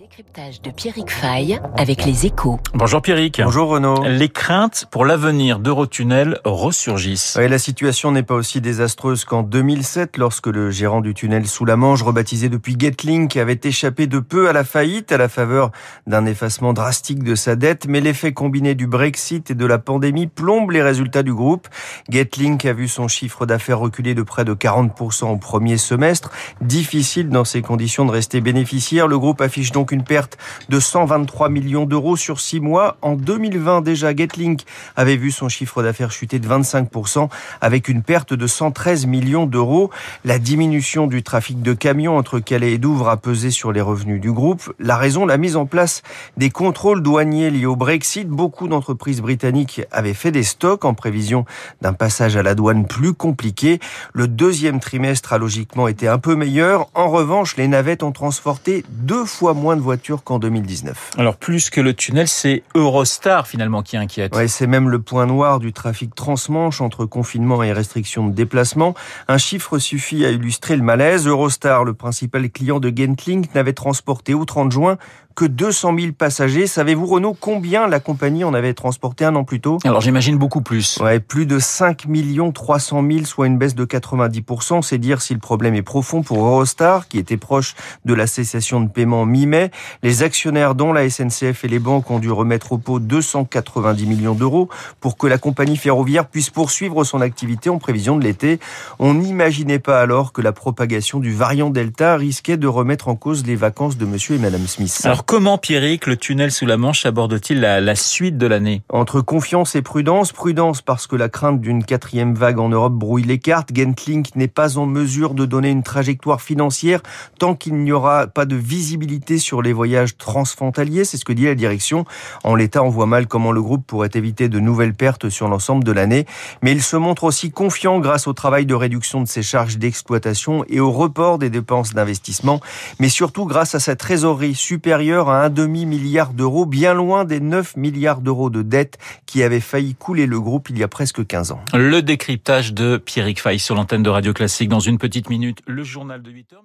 Décryptage de Pierrick Fay avec les échos. Bonjour Pierrick. Bonjour Renaud. Les craintes pour l'avenir d'Eurotunnel ressurgissent. Ouais, la situation n'est pas aussi désastreuse qu'en 2007 lorsque le gérant du tunnel sous la Manche, rebaptisé depuis Getlink, avait échappé de peu à la faillite à la faveur d'un effacement drastique de sa dette. Mais l'effet combiné du Brexit et de la pandémie plombe les résultats du groupe. Getlink a vu son chiffre d'affaires reculer de près de 40% au premier semestre. Difficile dans ces conditions de rester bénéficiaire. Le groupe affiche donc une perte de 123 millions d'euros sur six mois. En 2020, déjà, Getlink avait vu son chiffre d'affaires chuter de 25% avec une perte de 113 millions d'euros. La diminution du trafic de camions entre Calais et Douvres a pesé sur les revenus du groupe. La raison, la mise en place des contrôles douaniers liés au Brexit. Beaucoup d'entreprises britanniques avaient fait des stocks en prévision d'un passage à la douane plus compliqué. Le deuxième trimestre a logiquement été un peu meilleur. En revanche, les navettes ont transporté deux fois moins de voitures qu'en 2019. Alors plus que le tunnel, c'est Eurostar finalement qui inquiète. Ouais, c'est même le point noir du trafic transmanche entre confinement et restrictions de déplacement. Un chiffre suffit à illustrer le malaise. Eurostar, le principal client de Gentlink, n'avait transporté au 30 juin que 200 000 passagers. Savez-vous, Renault, combien la compagnie en avait transporté un an plus tôt? Alors j'imagine beaucoup plus. Ouais, plus de 5 300 000, soit une baisse de 90%. C'est dire si le problème est profond pour Eurostar, qui était proche de la cessation de paiement mi-mai. Les actionnaires, dont la SNCF et les banques, ont dû remettre au pot 290 millions d'euros pour que la compagnie ferroviaire puisse poursuivre son activité en prévision de l'été. On n'imaginait pas alors que la propagation du variant Delta risquait de remettre en cause les vacances de monsieur et madame Smith. Alors comment, Pierrick, le tunnel sous la Manche aborde-t-il la, la suite de l'année? Entre confiance et prudence, prudence parce que la crainte d'une quatrième vague en Europe brouille les cartes. Gentlink n'est pas en mesure de donner une trajectoire financière tant qu'il n'y aura pas de visibilité sur les voyages transfrontaliers. C'est ce que dit la direction. En l'état, on voit mal comment le groupe pourrait éviter de nouvelles pertes sur l'ensemble de l'année. Mais il se montre aussi confiant grâce au travail de réduction de ses charges d'exploitation et au report des dépenses d'investissement, mais surtout grâce à sa trésorerie supérieure à un demi-milliard d'euros, bien loin des 9 milliards d'euros de dettes qui avaient failli couler le groupe il y a presque 15 ans. Le décryptage de Pierrick Fay sur l'antenne de Radio Classique dans une petite minute, le journal de 8 heures.